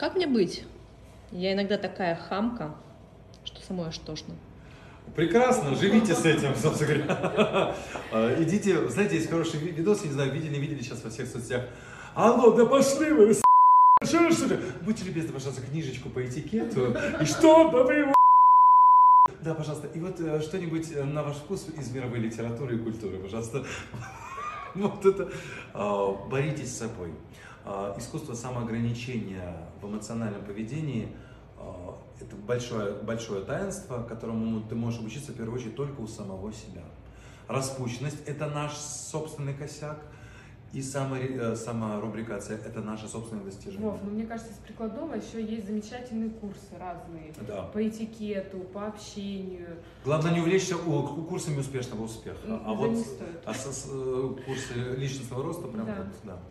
Как мне быть? Я иногда такая хамка, что самой аж тошно. Прекрасно, живите с этим, собственно говоря. А, Идите, знаете, есть хороший ви- видос, я не знаю, видели, не видели сейчас во всех соцсетях. Алло, да пошли вы, что, что ли? Будьте любезны, пожалуйста, книжечку по этикету. И что, да вы его Да, пожалуйста, и вот э, что-нибудь э, на ваш вкус из мировой литературы и культуры, пожалуйста. Вот это. а, Боритесь с собой. А, Искусство самоограничения в эмоциональном поведении а, это большое, большое таинство, которому ты можешь обучиться в первую очередь только у самого себя. Распущенность – это наш собственный косяк, и самори- э, саморубрикация – это наше собственное достижение. Вов, ну мне кажется, из прикладного еще есть замечательные курсы разные. Да. По этикету, по общению. Главное не увлечься у- курсами успешного успеха, М, а вот не стоит. а со- с- э, курсы личностного роста прям Да. вот, да.